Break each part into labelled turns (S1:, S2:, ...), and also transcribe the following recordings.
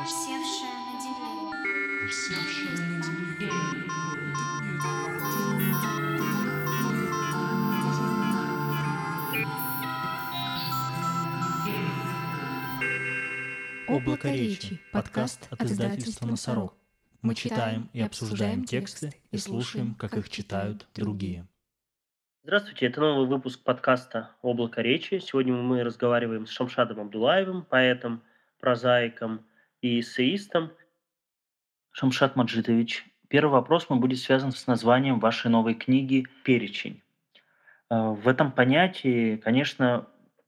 S1: На
S2: на.
S3: Облако речи. Подкаст от издательства «Носорог». Мы читаем и обсуждаем тексты и слушаем, как их читают другие.
S4: Здравствуйте, это новый выпуск подкаста «Облако речи». Сегодня мы разговариваем с Шамшадом Абдулаевым, поэтом, прозаиком и эссеистом. Шамшад Маджитович, первый вопрос мой будет связан с названием вашей новой книги «Перечень». Э, В этом понятии, конечно,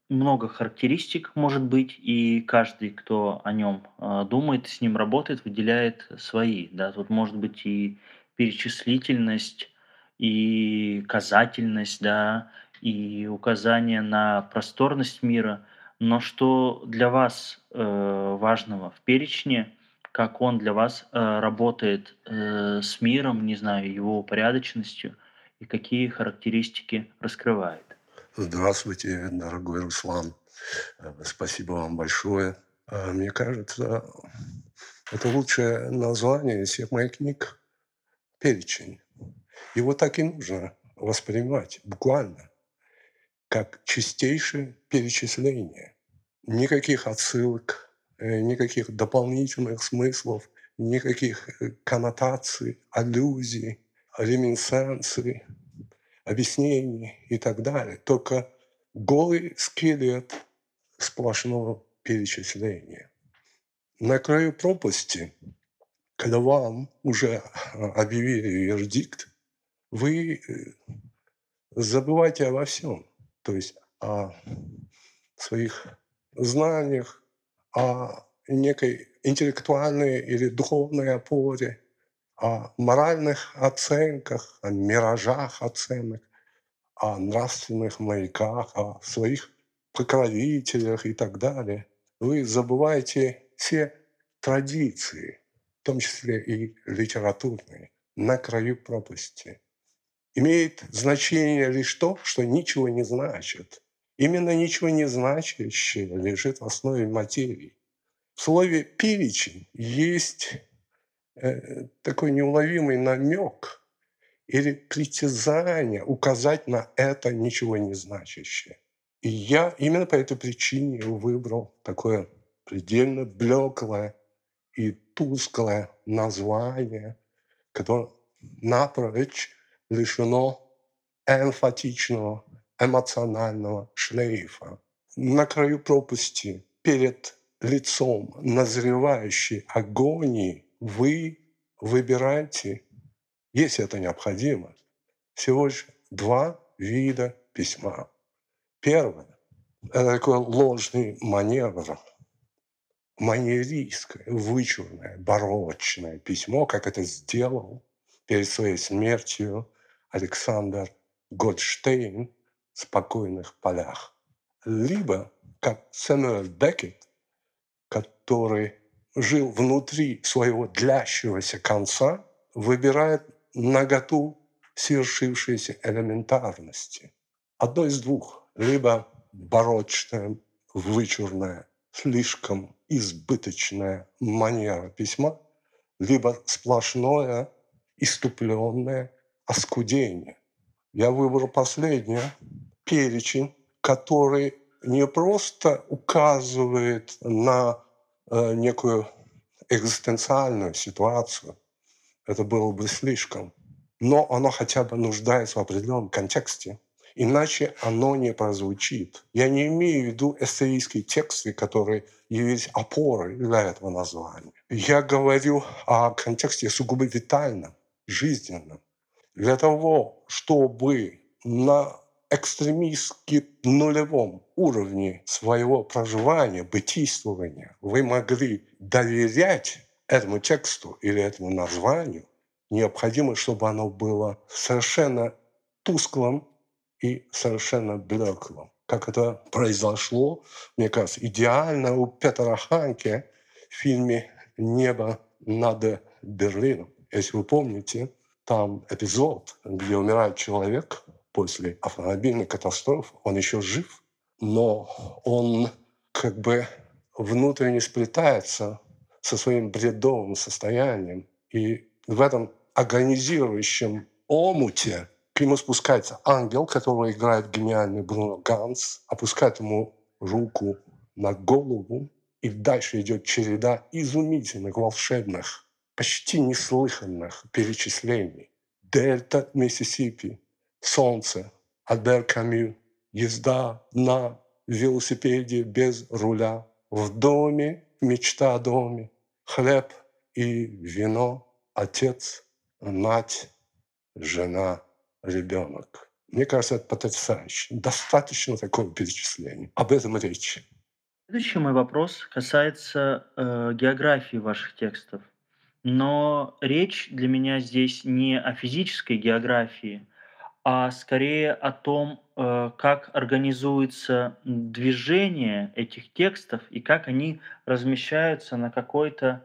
S4: много характеристик может быть, и каждый, кто о нем э, думает, с ним работает, выделяет свои. Да? Тут может быть и перечислительность, и казательность, да, и указание на просторность мира. Но что для вас э, важного в перечне, как он для вас э, работает э, с миром, не знаю, его упорядоченностью, и какие характеристики раскрывает?
S5: Здравствуйте, дорогой Руслан. Э, Спасибо вам большое. Э, Мне кажется, это лучшее название из всех моих книг – перечень. Его так и нужно воспринимать буквально, как чистейшее перечисление. Никаких отсылок, э, никаких дополнительных смыслов, никаких э, коннотаций, аллюзий, реминсценций, объяснений и так далее. Только голый скелет сплошного перечисления. На краю пропасти, когда вам уже а, объявили вердикт, вы э, забываете обо всем. То есть о своих знаниях, о некой интеллектуальной или духовной опоре, о моральных оценках, о миражах оценок, о нравственных маяках, о своих покровителях и так далее. Вы забываете все традиции, в том числе и литературные, на краю пропасти. Имеет значение лишь то, что ничего не значит. Именно ничего не значащее лежит в основе материи. В слове «перечень» есть э, такой неуловимый намек или притязание указать на это ничего не значащее. И я именно по этой причине выбрал такое предельно блеклое и тусклое название, которое напрочь лишено эмфатичного, эмоционального шлейфа. На краю пропасти, перед лицом назревающей агонии, вы выбираете, если это необходимо, всего лишь два вида письма. Первое – это такой ложный маневр, манеристское, вычурное, барочное письмо, как это сделал перед своей смертью Александр Годштейн «Спокойных полях». Либо, как Сэмюэл Беккет, который жил внутри своего длящегося конца, выбирает наготу свершившейся элементарности. Одно из двух. Либо барочная, вычурная, слишком избыточная манера письма, либо сплошное иступленное оскудение. Я выбрал последнее, перечень, который не просто указывает на э, некую экзистенциальную ситуацию, это было бы слишком, но оно хотя бы нуждается в определенном контексте, иначе оно не прозвучит. Я не имею в виду эссеистские тексты, которые явились опорой для этого названия. Я говорю о контексте сугубо витальном, жизненном. Для того, чтобы на экстремистски нулевом уровне своего проживания, бытийствования вы могли доверять этому тексту или этому названию, необходимо, чтобы оно было совершенно тусклым и совершенно блеклым. Как это произошло, мне кажется, идеально у Петра Ханке в фильме «Небо над Берлином». Если вы помните, там эпизод, где умирает человек после автомобильной катастрофы, он еще жив, но он как бы внутренне сплетается со своим бредовым состоянием. И в этом агонизирующем омуте к нему спускается ангел, которого играет гениальный Бруно Ганс, опускает ему руку на голову, и дальше идет череда изумительных, волшебных, почти неслыханных перечислений. Дельта Миссисипи, солнце, Альбер Камю, езда на велосипеде без руля, в доме мечта о доме, хлеб и вино, отец, мать, жена, ребенок. Мне кажется, это потрясающе. Достаточно такого перечисления. Об этом речь.
S4: Следующий мой вопрос касается э, географии ваших текстов. Но речь для меня здесь не о физической географии, а скорее о том, э, как организуется движение этих текстов и как они размещаются на какой-то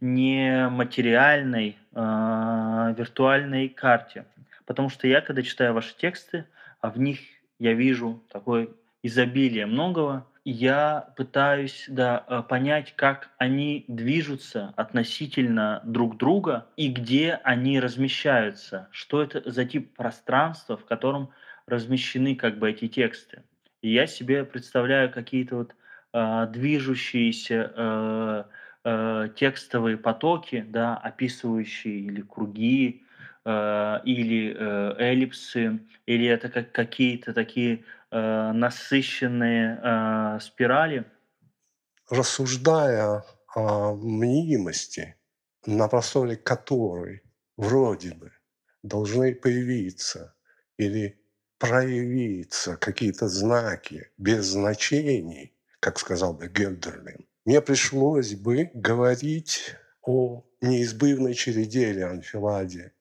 S4: нематериальной, а, виртуальной карте. Потому что я, когда читаю ваши тексты, а в них я вижу такое изобилие многого, я пытаюсь да, э, понять, как они движутся относительно друг друга и где они размещаются, что это за тип пространства, в котором размещены как бы эти тексты. И я себе представляю какие-то вот э, движущиеся э, э, текстовые потоки, да, описывающие или круги, э, или э, эллипсы, или это как какие-то такие э, насыщенные спирали.
S5: Рассуждая о мнимости, на просторе которой вроде бы должны появиться или проявиться какие-то знаки без значений, как сказал бы Гельдерлин, мне пришлось бы говорить о неизбывной череде или анфиладе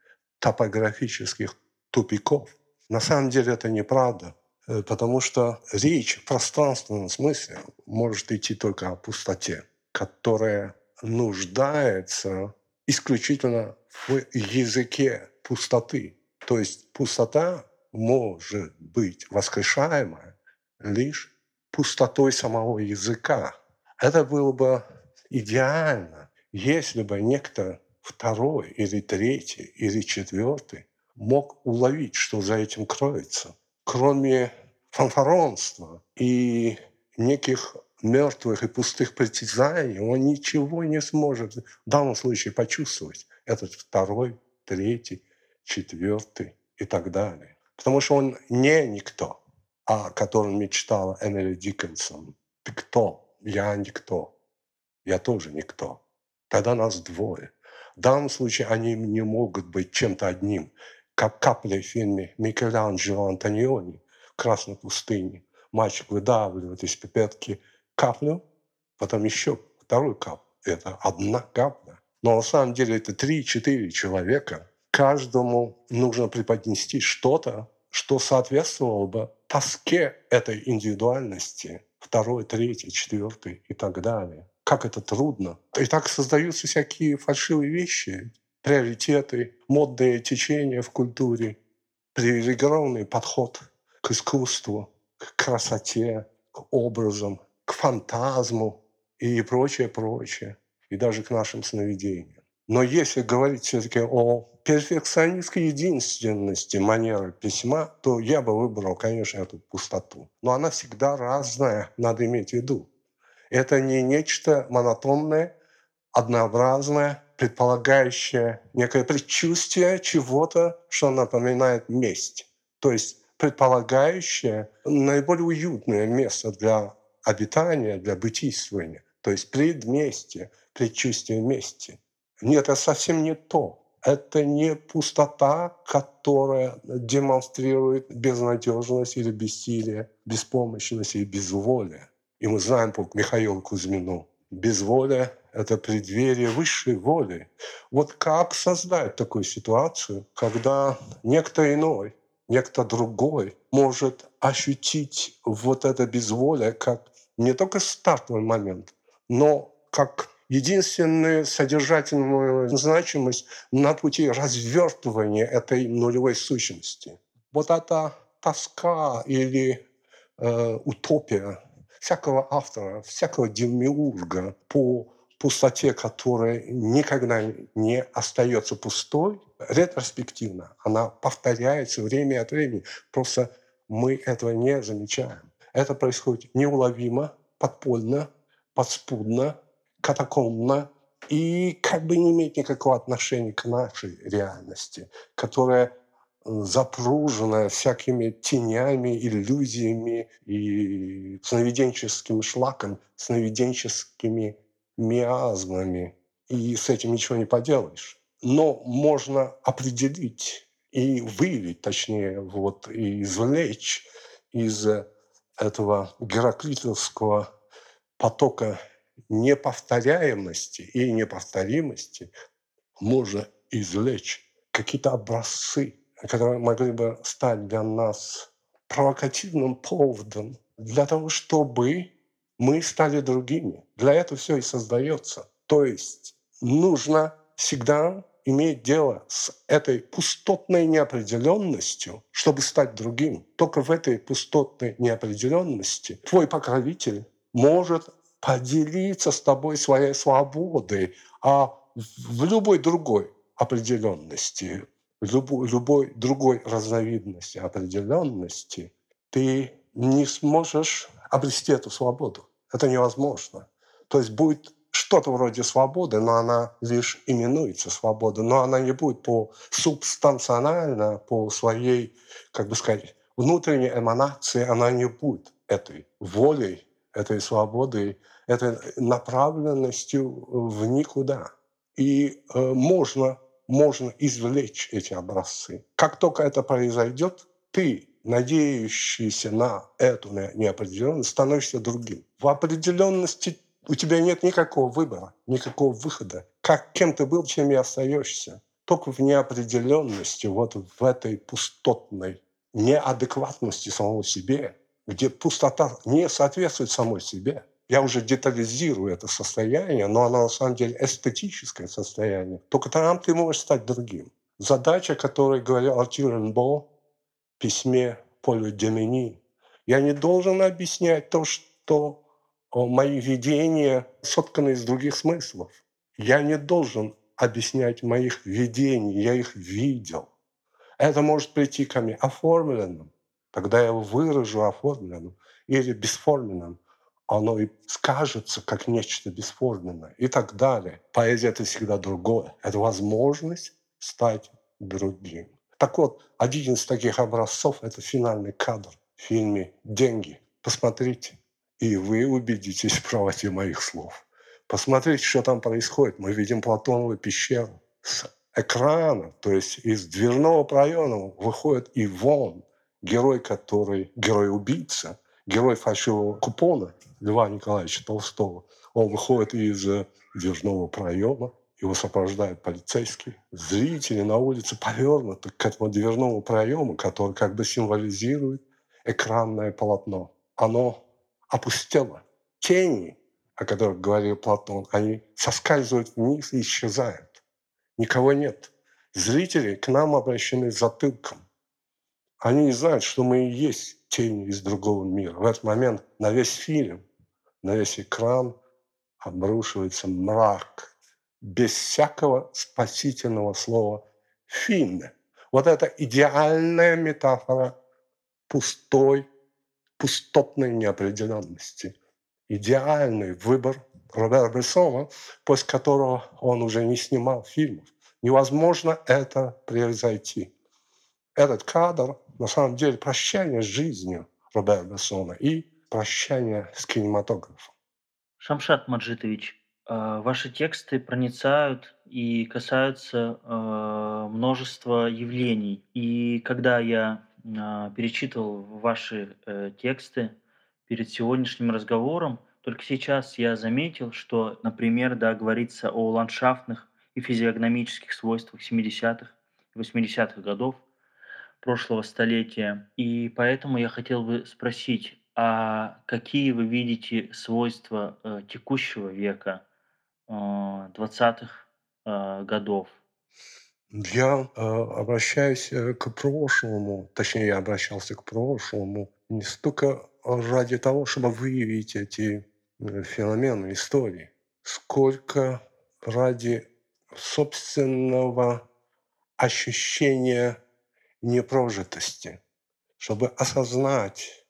S5: топографических тупиков. На самом деле это неправда, э, потому что речь в пространственном смысле может идти только о пустоте, которая нуждается исключительно в языке пустоты. То есть пустота может быть воскрешаема лишь пустотой самого языка. Это было бы идеально, если бы некто второй или третий или четвертый мог уловить, что за этим кроется. Кроме фанфаронства и неких мертвых и пустых притязаний, он ничего не сможет в данном случае почувствовать. Этот второй, третий, четвертый и так далее. Потому что он не никто, о котором мечтала Эмили Диккенсон. Ты кто? Я никто. Я тоже никто. Тогда нас двое. В данном случае они не могут быть чем-то одним, как капли в фильме Микеланджело Антониони в «Красной пустыне». Мальчик выдавливает из пипетки каплю, потом еще вторую каплю. Это одна капля. Но на самом деле это три-четыре человека. Каждому нужно преподнести что-то, что соответствовало бы тоске этой индивидуальности, второй, третий, четвертый и так далее. Как это трудно. И так создаются всякие фальшивые вещи, приоритеты, модные течения в культуре, привилегированный подход к искусству, к красоте, к образам, к фантазму и прочее, прочее, и даже к нашим сновидениям. Но если говорить все-таки о перфекционистской единственности манеры письма, то я бы выбрал, конечно, эту пустоту. Но она всегда разная, надо иметь в виду. Это не нечто монотонное, однообразное, предполагающее некое предчувствие чего-то, что напоминает месть. То есть предполагающее наиболее уютное место для обитания, для бытийствования. То есть предместье, предчувствие мести. Нет, это совсем не то это не пустота, которая демонстрирует безнадежность или бессилие, беспомощность и безволие. И мы знаем по Михаилу Кузьмину, безволие – это преддверие высшей воли. Вот как создать такую ситуацию, когда некто иной, некто другой может ощутить вот это безволие как не только стартовый момент, но как единственную содержательную значимость на пути развертывания этой нулевой сущности. Вот эта тоска или э, утопия всякого автора, всякого демиурга по, пустоте, которая никогда не остается пустой, ретроспективно, она повторяется время от времени. Просто мы этого не замечаем. Это происходит неуловимо, подпольно, подспудно, катакомбно и как бы не имеет никакого отношения к нашей реальности, которая запружена всякими тенями, иллюзиями и сновиденческим шлаком, сновиденческими миазмами. И с этим ничего не поделаешь. Но можно определить и выявить, точнее, вот, и извлечь из этого гераклитовского потока неповторяемости и неповторимости можно извлечь какие-то образцы, которые могли бы стать для нас провокативным поводом для того, чтобы мы стали другими. Для этого все и создается. То есть нужно всегда иметь дело с этой пустотной неопределенностью, чтобы стать другим. Только в этой пустотной неопределенности твой покровитель может поделиться с тобой своей свободой, а в любой другой определенности, любой, любой другой разновидности определенности ты не сможешь обрести эту свободу. Это невозможно. То есть будет что-то вроде свободы, но она лишь именуется свободой, но она не будет по субстанционально, по своей, как бы сказать, внутренней эманации, она не будет этой волей, этой свободой, этой направленностью в никуда. И э, можно, можно извлечь эти образцы. Как только это произойдет, ты надеющийся на эту неопределенность, становишься другим. В определенности у тебя нет никакого выбора, никакого выхода. Как кем ты был, чем и остаешься. Только в неопределенности, вот в этой пустотной неадекватности самого себе, где пустота не соответствует самой себе. Я уже детализирую это состояние, но оно на самом деле эстетическое состояние. Только там ты можешь стать другим. Задача, которой говорил Артюр Ренбо, письме Полю Демини. Я не должен объяснять то, что мои видения сотканы из других смыслов. Я не должен объяснять моих видений, я их видел. Это может прийти ко мне оформленным, тогда я его выражу оформленным или бесформенным. Оно и скажется как нечто бесформенное и так далее. Поэзия – это всегда другое. Это возможность стать другим. Так вот, один из таких образцов – это финальный кадр в фильме «Деньги». Посмотрите, и вы убедитесь в правоте моих слов. Посмотрите, что там происходит. Мы видим Платонову пещеру. С экрана, то есть из дверного проема выходит Ивон, герой, который герой-убийца, герой фальшивого купона Льва Николаевича Толстого. Он выходит из дверного проема, его сопровождают полицейские. Зрители на улице повернуты к этому дверному проему, который как бы символизирует экранное полотно. Оно опустело. Тени, о которых говорил Платон, они соскальзывают вниз и исчезают. Никого нет. Зрители к нам обращены затылком. Они не знают, что мы и есть тени из другого мира. В этот момент на весь фильм, на весь экран обрушивается мрак – без всякого спасительного слова «фин». Вот это идеальная метафора пустой, пустотной неопределенности. Идеальный выбор Робера Брессона, после которого он уже не снимал фильмов. Невозможно это превзойти. Этот кадр, на самом деле, прощание с жизнью Робера Брессона и прощание с кинематографом.
S4: Шамшат Маджитович, а, ваши тексты проницают и касаются а, множества явлений. И когда я а, перечитывал ваши э, тексты перед сегодняшним разговором, только сейчас я заметил, что, например, да, говорится о ландшафтных и физиогномических свойствах 70-х и 80-х годов прошлого столетия. И поэтому я хотел бы спросить, а какие вы видите свойства э, текущего века – 20-х а, годов?
S5: Я э, обращаюсь э, к прошлому, точнее, я обращался к прошлому не столько ради того, чтобы выявить эти э, феномены истории, сколько ради собственного ощущения непрожитости, чтобы осознать,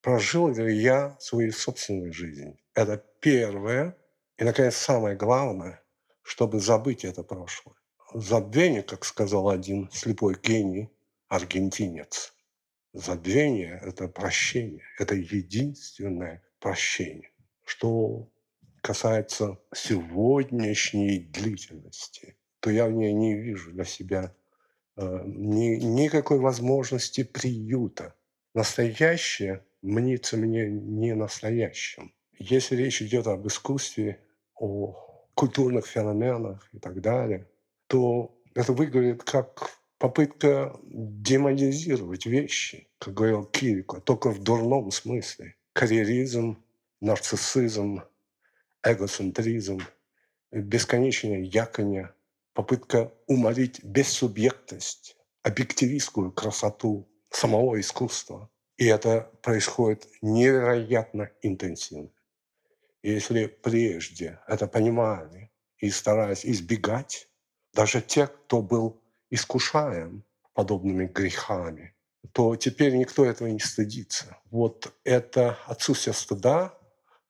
S5: прожил ли я свою собственную жизнь. Это первое. И, наконец, самое главное, чтобы забыть это прошлое. Забвение, как сказал один слепой гений, аргентинец, забвение – это прощение, это единственное прощение. Что касается сегодняшней длительности, то я в ней не вижу для себя ни, никакой возможности приюта. Настоящее мнится мне не настоящим. Если речь идет об искусстве, о культурных феноменах и так далее, то это выглядит как попытка демонизировать вещи, как говорил Кирико, только в дурном смысле. Карьеризм, нарциссизм, эгоцентризм, бесконечное яконье, попытка уморить бессубъектность, объективистскую красоту самого искусства. И это происходит невероятно интенсивно. Если прежде это понимали и старались избегать, даже те, кто был искушаем подобными грехами, то теперь никто этого не стыдится. Вот это отсутствие стыда,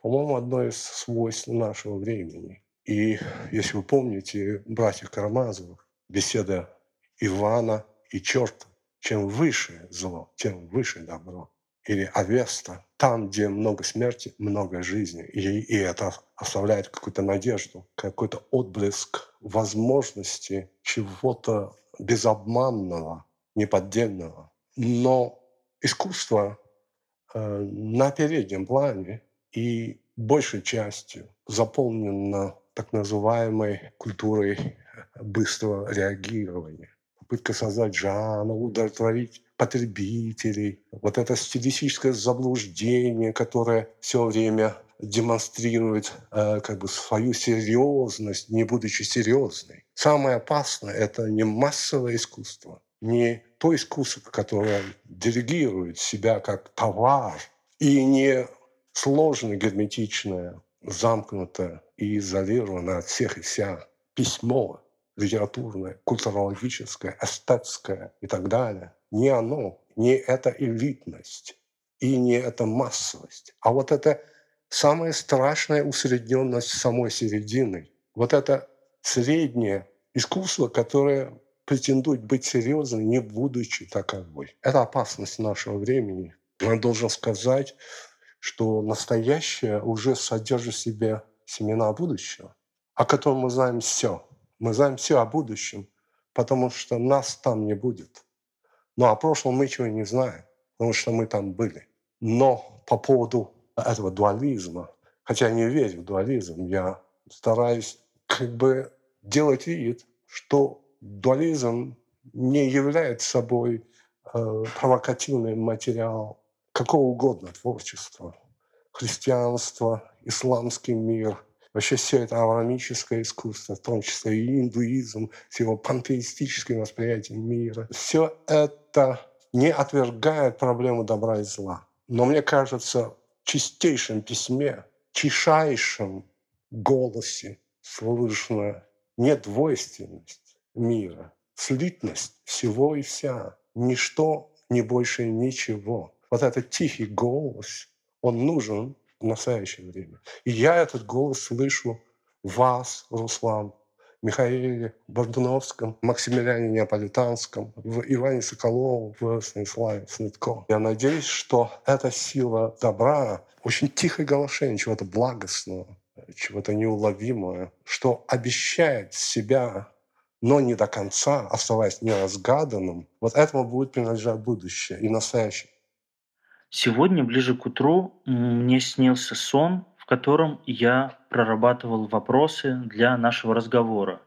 S5: по-моему, одно из свойств нашего времени. И если вы помните, братья Карамазовых, беседа Ивана и черта, чем выше зло, тем выше добро. Или Авеста, там, где много смерти, много жизни. И, и это оставляет какую-то надежду, какой-то отблеск возможности чего-то безобманного, неподдельного. Но искусство э, на переднем плане и большей частью заполнено так называемой культурой быстрого реагирования. Попытка создать жанр, удовлетворить потребителей. Вот это стилистическое заблуждение, которое все время демонстрирует э, как бы свою серьезность, не будучи серьезной. Самое опасное – это не массовое искусство, не то искусство, которое делегирует себя как товар, и не сложное, герметичное, замкнутое и изолированное от всех и вся письмо литературное, культурологическое, эстетское и так далее. Не оно, не эта элитность и не эта массовость, а вот это самая страшная усредненность самой середины. Вот это среднее искусство, которое претендует быть серьезным, не будучи таковой. Это опасность нашего времени. Я должен сказать, что настоящее уже содержит в себе семена будущего, о котором мы знаем все. Мы знаем все о будущем, потому что нас там не будет. Но о прошлом мы ничего не знаем, потому что мы там были. Но по поводу этого дуализма, хотя я не верю в дуализм, я стараюсь как бы делать вид, что дуализм не является собой э, провокативный материал какого угодно творчества. Христианство, исламский мир, вообще все это аврамическое искусство, в том числе и индуизм с его пантеистическим восприятием мира. Все это не отвергает проблему добра и зла. Но мне кажется, чистейшем письме, тишайшем голосе слышно недвойственность мира, слитность всего и вся, ничто, не больше ничего. Вот этот тихий голос, он нужен в настоящее время. И я этот голос слышу вас, Руслан, Михаиле Бордуновском, Максимилиане Неаполитанском, в Иване Соколову, в Станиславе Снытко. Я надеюсь, что эта сила добра, очень тихое голосение чего-то благостного, чего-то неуловимого, что обещает себя, но не до конца, оставаясь неразгаданным, вот этому будет принадлежать будущее и настоящее.
S4: Сегодня, ближе к утру, мне снился сон, котором я прорабатывал вопросы для нашего разговора.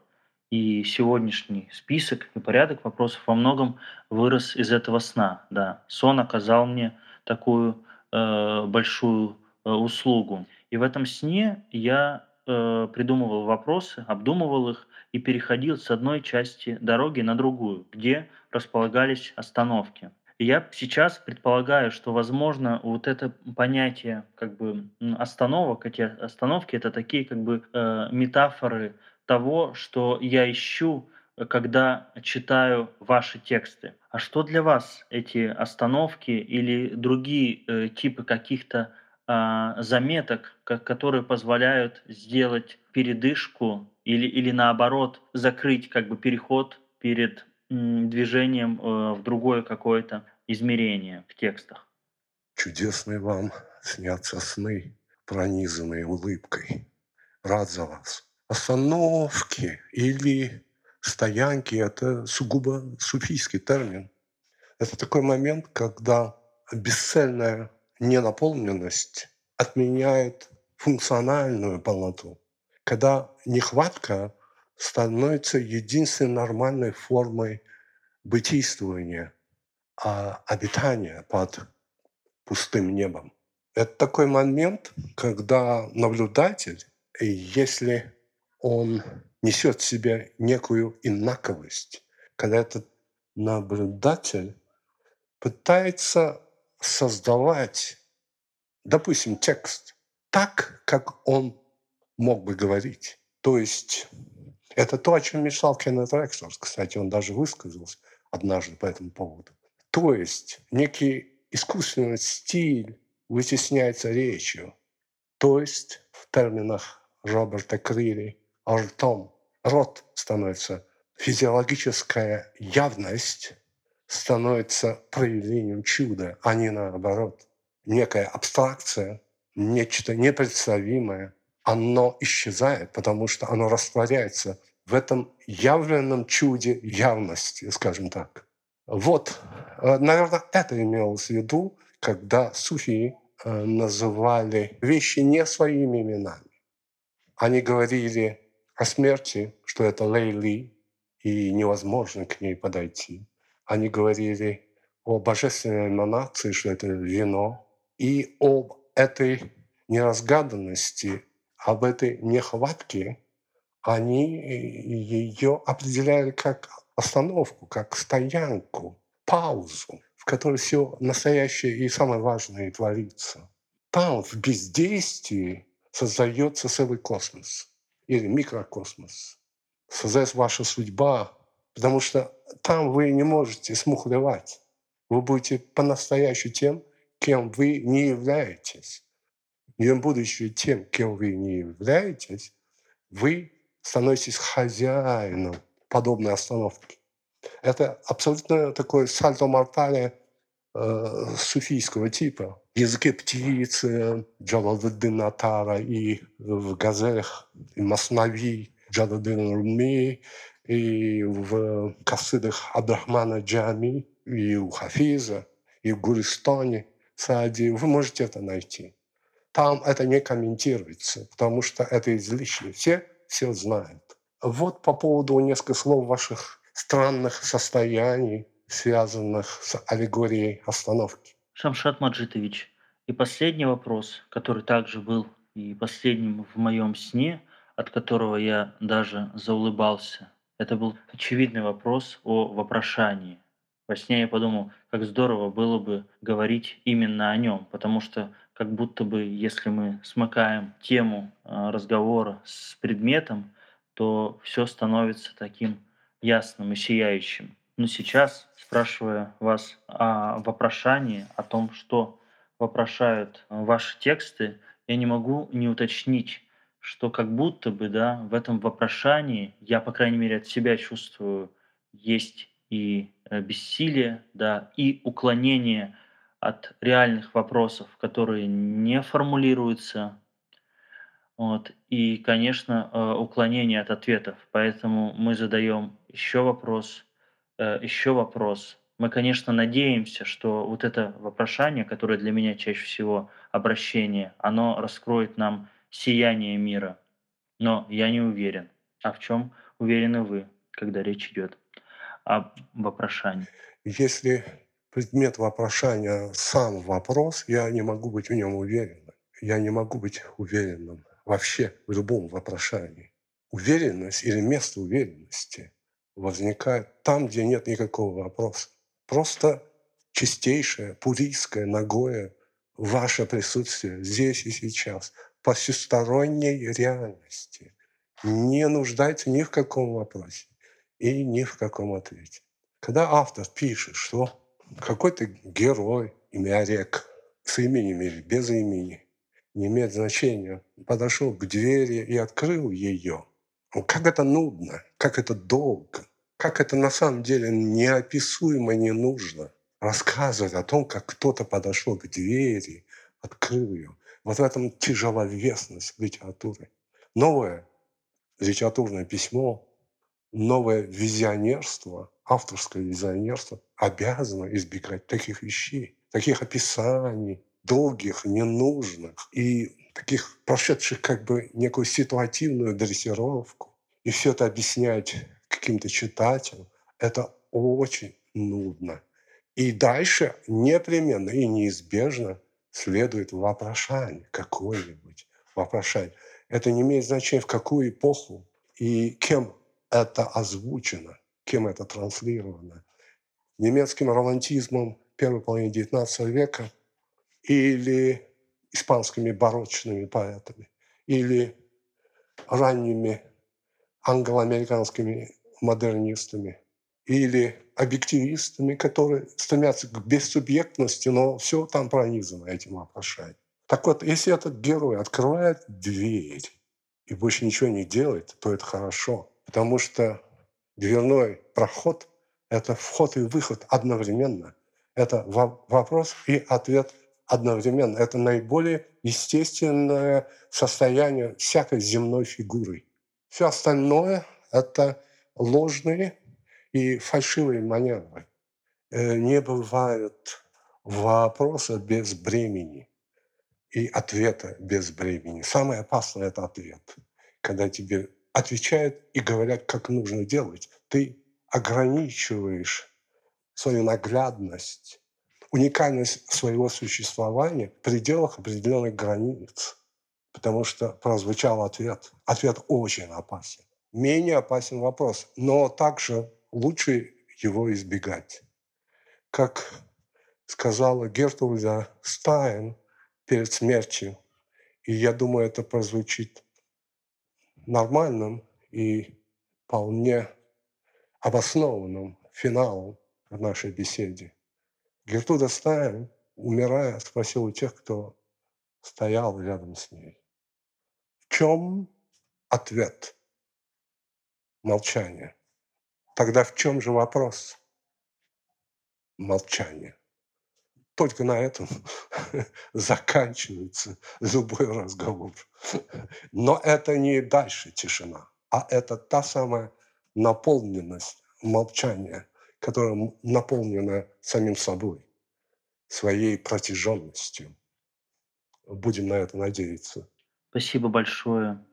S4: И сегодняшний список и порядок вопросов во многом вырос из этого сна. Да, сон оказал мне такую э, большую э, услугу. И в этом сне я э, придумывал вопросы, обдумывал их и переходил с одной части дороги на другую, где располагались остановки. Я сейчас предполагаю, что, возможно, вот это понятие как бы остановок, эти остановки, это такие как бы э, метафоры того, что я ищу, э, когда читаю ваши тексты. А что для вас эти остановки или другие э, типы каких-то а, заметок, ко- которые позволяют сделать передышку или, или наоборот закрыть как бы переход перед движением э, в другое какое-то измерение в текстах.
S5: Чудесные вам снятся сны, пронизанные улыбкой. Рад за вас. Остановки или стоянки – это сугубо суфийский термин. Это такой момент, когда бесцельная ненаполненность отменяет функциональную полноту. Когда нехватка становится единственной нормальной формой бытийствования, а обитания под пустым небом. Это такой момент, когда наблюдатель, если он несет в себе некую инаковость, когда этот наблюдатель пытается создавать, допустим, текст так, как он мог бы говорить. То есть это то, о чем мечтал Кеннет Рексторс. Кстати, он даже высказался однажды по этому поводу. То есть некий искусственный стиль вытесняется речью. То есть в терминах Роберта Крири ртом. Рот становится физиологическая явность становится проявлением чуда, а не наоборот. Некая абстракция, нечто непредставимое, оно исчезает, потому что оно растворяется в этом явленном чуде явности, скажем так. Вот, э, наверное, это имелось в виду, когда суфии э, называли вещи не своими именами. Они говорили о смерти, что это Лейли, и невозможно к ней подойти. Они говорили о божественной эманации, что это вино, и об этой неразгаданности, об этой нехватке, они ее определяли как остановку, как стоянку, паузу, в которой все настоящее и самое важное творится. Там, в бездействии, создается целый космос или микрокосмос. Создается ваша судьба, потому что там вы не можете смухлевать. Вы будете по-настоящему тем, кем вы не являетесь. И будучи тем, кем вы не являетесь, вы становитесь хозяином подобной остановки. Это абсолютно такое сальто мортале э, суфийского типа. Языки птицы Джалалуддин Атара и в газелях и Маснави Джалалуддин Руми и в касидах Абдрахмана Джами и у Хафиза и в Гуристане Саади. Вы можете это найти. Там это не комментируется, потому что это излишне. Все все знают. Вот по поводу несколько слов ваших странных состояний, связанных с аллегорией остановки.
S4: Шамшат Маджитович, и последний вопрос, который также был и последним в моем сне, от которого я даже заулыбался. Это был очевидный вопрос о вопрошании. Во сне я подумал, как здорово было бы говорить именно о нем, потому что как будто бы, если мы смыкаем тему а, разговора с предметом, то все становится таким ясным и сияющим. Но сейчас, спрашивая вас о вопрошании, о том, что вопрошают а, ваши тексты, я не могу не уточнить, что как будто бы да, в этом вопрошании, я, по крайней мере, от себя чувствую, есть и э, бессилие, да, и уклонение от реальных вопросов, которые не формулируются, вот, и, конечно, э, уклонение от ответов. Поэтому мы задаем еще вопрос, э, еще вопрос. Мы, конечно, надеемся, что вот это вопрошание, которое для меня чаще всего обращение, оно раскроет нам сияние мира. Но я не уверен. А в чем уверены вы, когда речь идет об вопрошании?
S5: Если предмет вопрошания сам вопрос, я не могу быть в нем уверенным. Я не могу быть уверенным вообще в любом вопрошании. Уверенность или место уверенности возникает там, где нет никакого вопроса. Просто чистейшее, пуристское, ногое, ваше присутствие здесь и сейчас, по всесторонней реальности. Не нуждается ни в каком вопросе и ни в каком ответе. Когда автор пишет, что какой-то герой, имя Олег, с именем или без имени, не имеет значения, подошел к двери и открыл ее. Ну, Как это нудно, как это долго, как это на самом деле неописуемо не нужно рассказывать о том, как кто-то подошел к двери, открыл ее. Вот в этом тяжеловесность литературы. Новое литературное письмо, новое визионерство, авторское визионерство обязано избегать таких вещей, таких описаний, долгих, ненужных и таких прошедших как бы некую ситуативную дрессировку. И все это объяснять каким-то читателям, это очень нудно. И дальше непременно и неизбежно следует вопрошание какое-нибудь. Вопрошание. Это не имеет значения, в какую эпоху и кем это озвучено, кем это транслировано. Немецким романтизмом первой половины XIX века или испанскими барочными поэтами, или ранними англо-американскими модернистами, или объективистами, которые стремятся к бессубъектности, но все там пронизано этим вопрошанием. Так вот, если этот герой открывает дверь и больше ничего не делает, то это хорошо, потому что дверной проход – это вход и выход одновременно. Это во- вопрос и ответ одновременно. Это наиболее естественное состояние всякой земной фигуры. Все остальное – это ложные и фальшивые маневры. Э, Не бывает вопроса без бремени и ответа без бремени. Самое опасное – это ответ. Когда тебе отвечают и говорят, как нужно делать, ты ограничиваешь свою наглядность, уникальность своего существования в пределах определенных границ. Потому что прозвучал ответ. Ответ очень опасен. Менее опасен вопрос, но также лучше его избегать. Как сказала Гертруда Стайн перед смертью, и я думаю, это прозвучит нормальным и вполне обоснованным финалом в нашей беседе. Гертуда Стайн, умирая, спросила у тех, кто стоял рядом с ней, в чем ответ? Молчание. Тогда в чем же вопрос? Молчание. Только на этом заканчивается любой разговор. Но это не дальше тишина, а это та самая наполненность молчания, которая наполнена самим собой, своей протяженностью. Будем на это надеяться.
S4: Спасибо большое,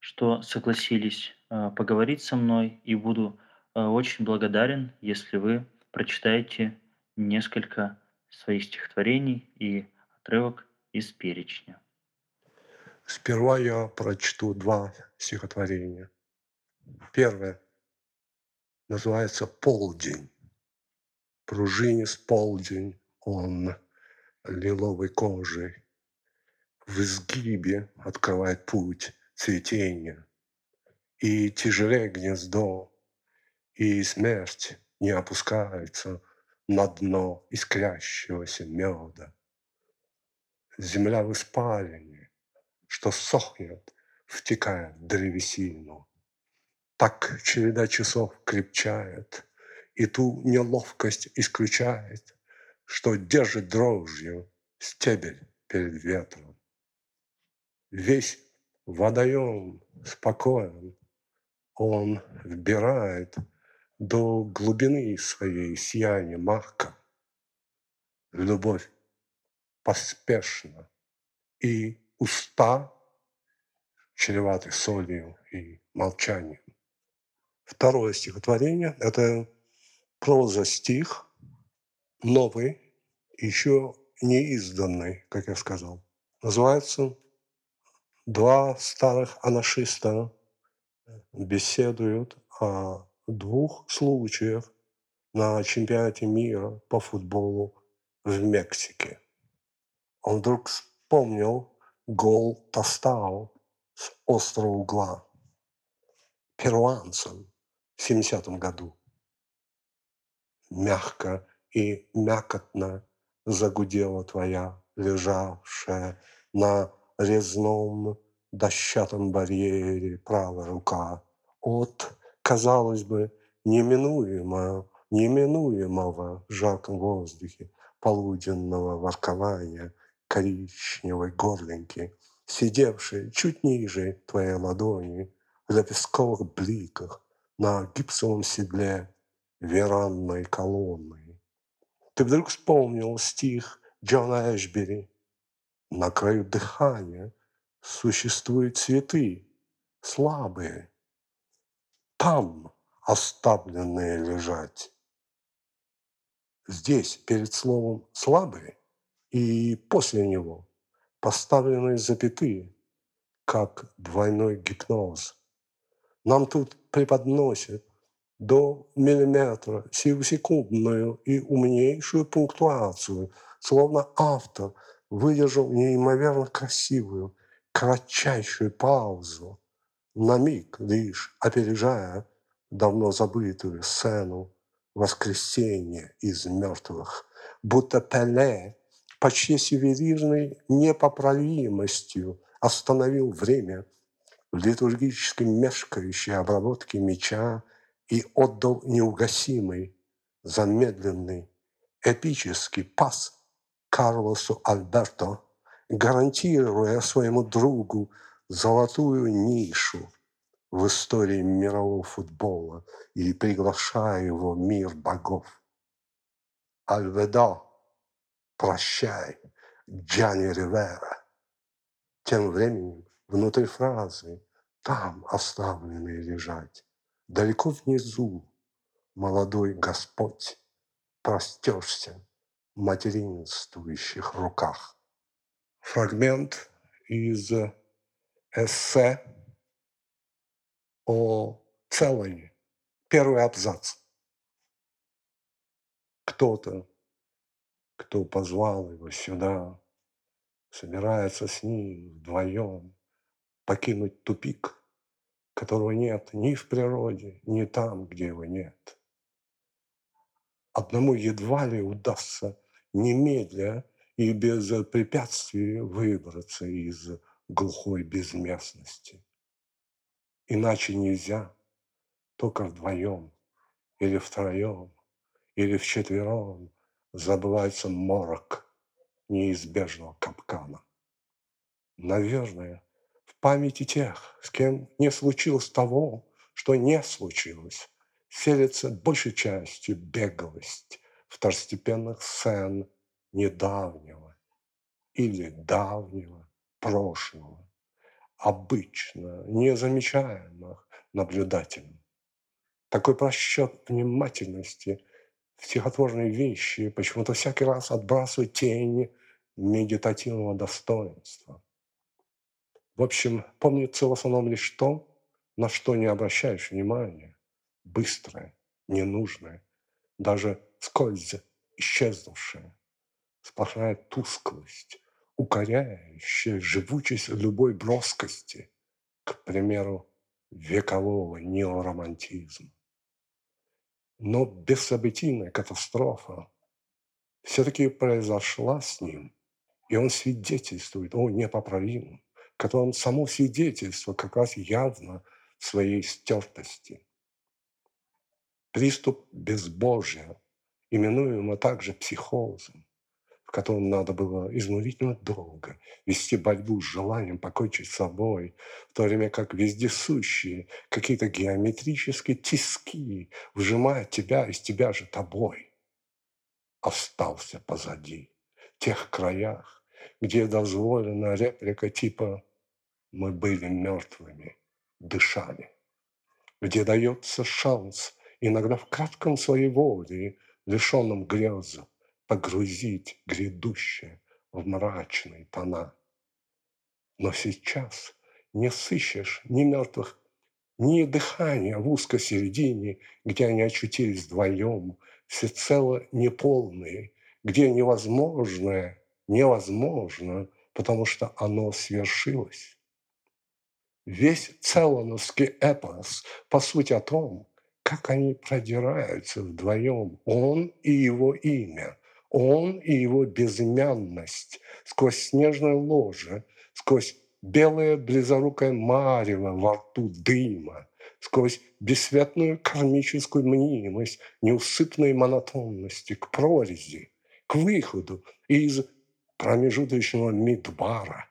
S4: что согласились э, поговорить со мной, и буду э, очень благодарен, если вы прочитаете несколько своих стихотворений и отрывок из перечня.
S5: Сперва я прочту два стихотворения. Первое называется «Полдень». Пружинист полдень, он лиловой кожей в изгибе открывает путь цветения. И тяжелее гнездо, и смерть не опускается на дно искрящегося меда. Земля в испарине, что сохнет, втекая в древесину. Так череда часов крепчает, и ту неловкость исключает, что держит дрожью стебель перед ветром. Весь водоем спокоен, он вбирает до глубины своей сияние мака. Любовь поспешно, и уста чреваты солью и молчанием. Второе стихотворение – это проза стих, новый, еще не изданный, как я сказал. Называется «Два старых анашиста беседуют о двух случаях на чемпионате мира по футболу в Мексике. Он вдруг вспомнил гол Тостау с острого угла перуанцам в 70-м году. Мягко и мякотно загудела твоя лежавшая на резном дощатом барьере правая рука от, казалось бы, неминуемого, неминуемого в жарком воздухе полуденного воркования коричневой горлинки, сидевшей чуть ниже твоей ладони в лепестковых бликах на гипсовом седле веранной колонны. Ты вдруг вспомнил стих Джона Эшбери «На краю дыхания существуют цветы, слабые, там оставленные лежать». Здесь перед словом «слабые» и после него поставлены запятые, как двойной гипноз. Нам тут преподносят до миллиметра сиюсекундную и умнейшую пунктуацию, словно автор выдержал неимоверно красивую, кратчайшую паузу, на миг лишь опережая давно забытую сцену воскресения из мертвых, будто Пеле почти с ювелирной непоправимостью остановил время в литургической мешкающей обработке меча и отдал неугасимый, замедленный, эпический пас Карлосу Альберто, гарантируя своему другу золотую нишу в истории мирового футбола и приглашая его в мир богов. Альведо, прощай, Джани Ривера. Тем временем внутри фразы там оставленные лежать, далеко внизу молодой Господь простерся в материнствующих руках. Фрагмент из эссе о целой, первый абзац. Кто-то, кто позвал его сюда, собирается с ним вдвоем покинуть тупик, которого нет ни в природе, ни там, где его нет. Одному едва ли удастся немедля и без препятствий выбраться из глухой безместности. Иначе нельзя, только вдвоем или втроем, или вчетвером забывается морок неизбежного капкана. Наверное, в памяти тех, с кем не случилось того, что не случилось, селится большей частью беглость второстепенных сцен недавнего или давнего прошлого, обычно незамечаемых наблюдателем. Такой просчет внимательности в стихотворные вещи почему-то всякий раз отбрасывает тень медитативного достоинства. В общем, помнится в основном лишь то, на что не обращаешь внимания, быстрое, ненужное, даже скользь исчезнувшее, сплошная тусклость, укоряющая живучесть любой броскости, к примеру, векового неоромантизма. Но бессобытийная катастрофа все-таки произошла с ним, и он свидетельствует о непоправимом, котором само свидетельство как раз явно в своей стертости. Приступ безбожия, именуемого также психозом, в котором надо было изнурительно долго. Вести борьбу с желанием покончить с собой, в то время как вездесущие какие-то геометрические тиски вжимают тебя из тебя же тобой, остался позади, в тех краях, где дозволена реплика типа «мы были мертвыми, дышали», где дается шанс иногда в кратком своей воле, лишенном греза, погрузить грядущее в мрачные тона. Но сейчас не сыщешь ни мертвых, ни дыхания в узкой середине, где они очутились вдвоем всецело неполный, где невозможное невозможно, потому что оно свершилось. Весь целоновский эпос, по сути, о том, как они продираются вдвоем, он и его имя, он и его безымянность, сквозь снежное ложе, сквозь белое близорукое марево во рту дыма, сквозь бесцветную кармическую мнимость неусыпной монотонности к прорези, к выходу из промежуточного мидбара.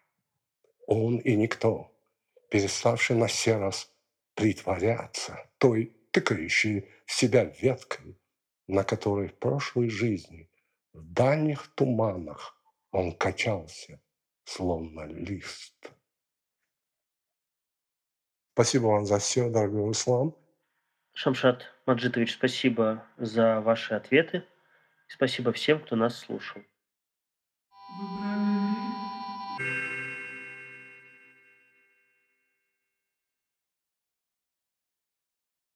S5: Он и никто, переставший на сей раз притворяться, той тыкающей себя веткой, на которой в прошлой жизни, в дальних туманах он качался, словно лист. Спасибо вам за все, дорогой Ислам.
S4: Шамшат Маджитович, спасибо за ваши ответы. Спасибо всем, кто нас слушал.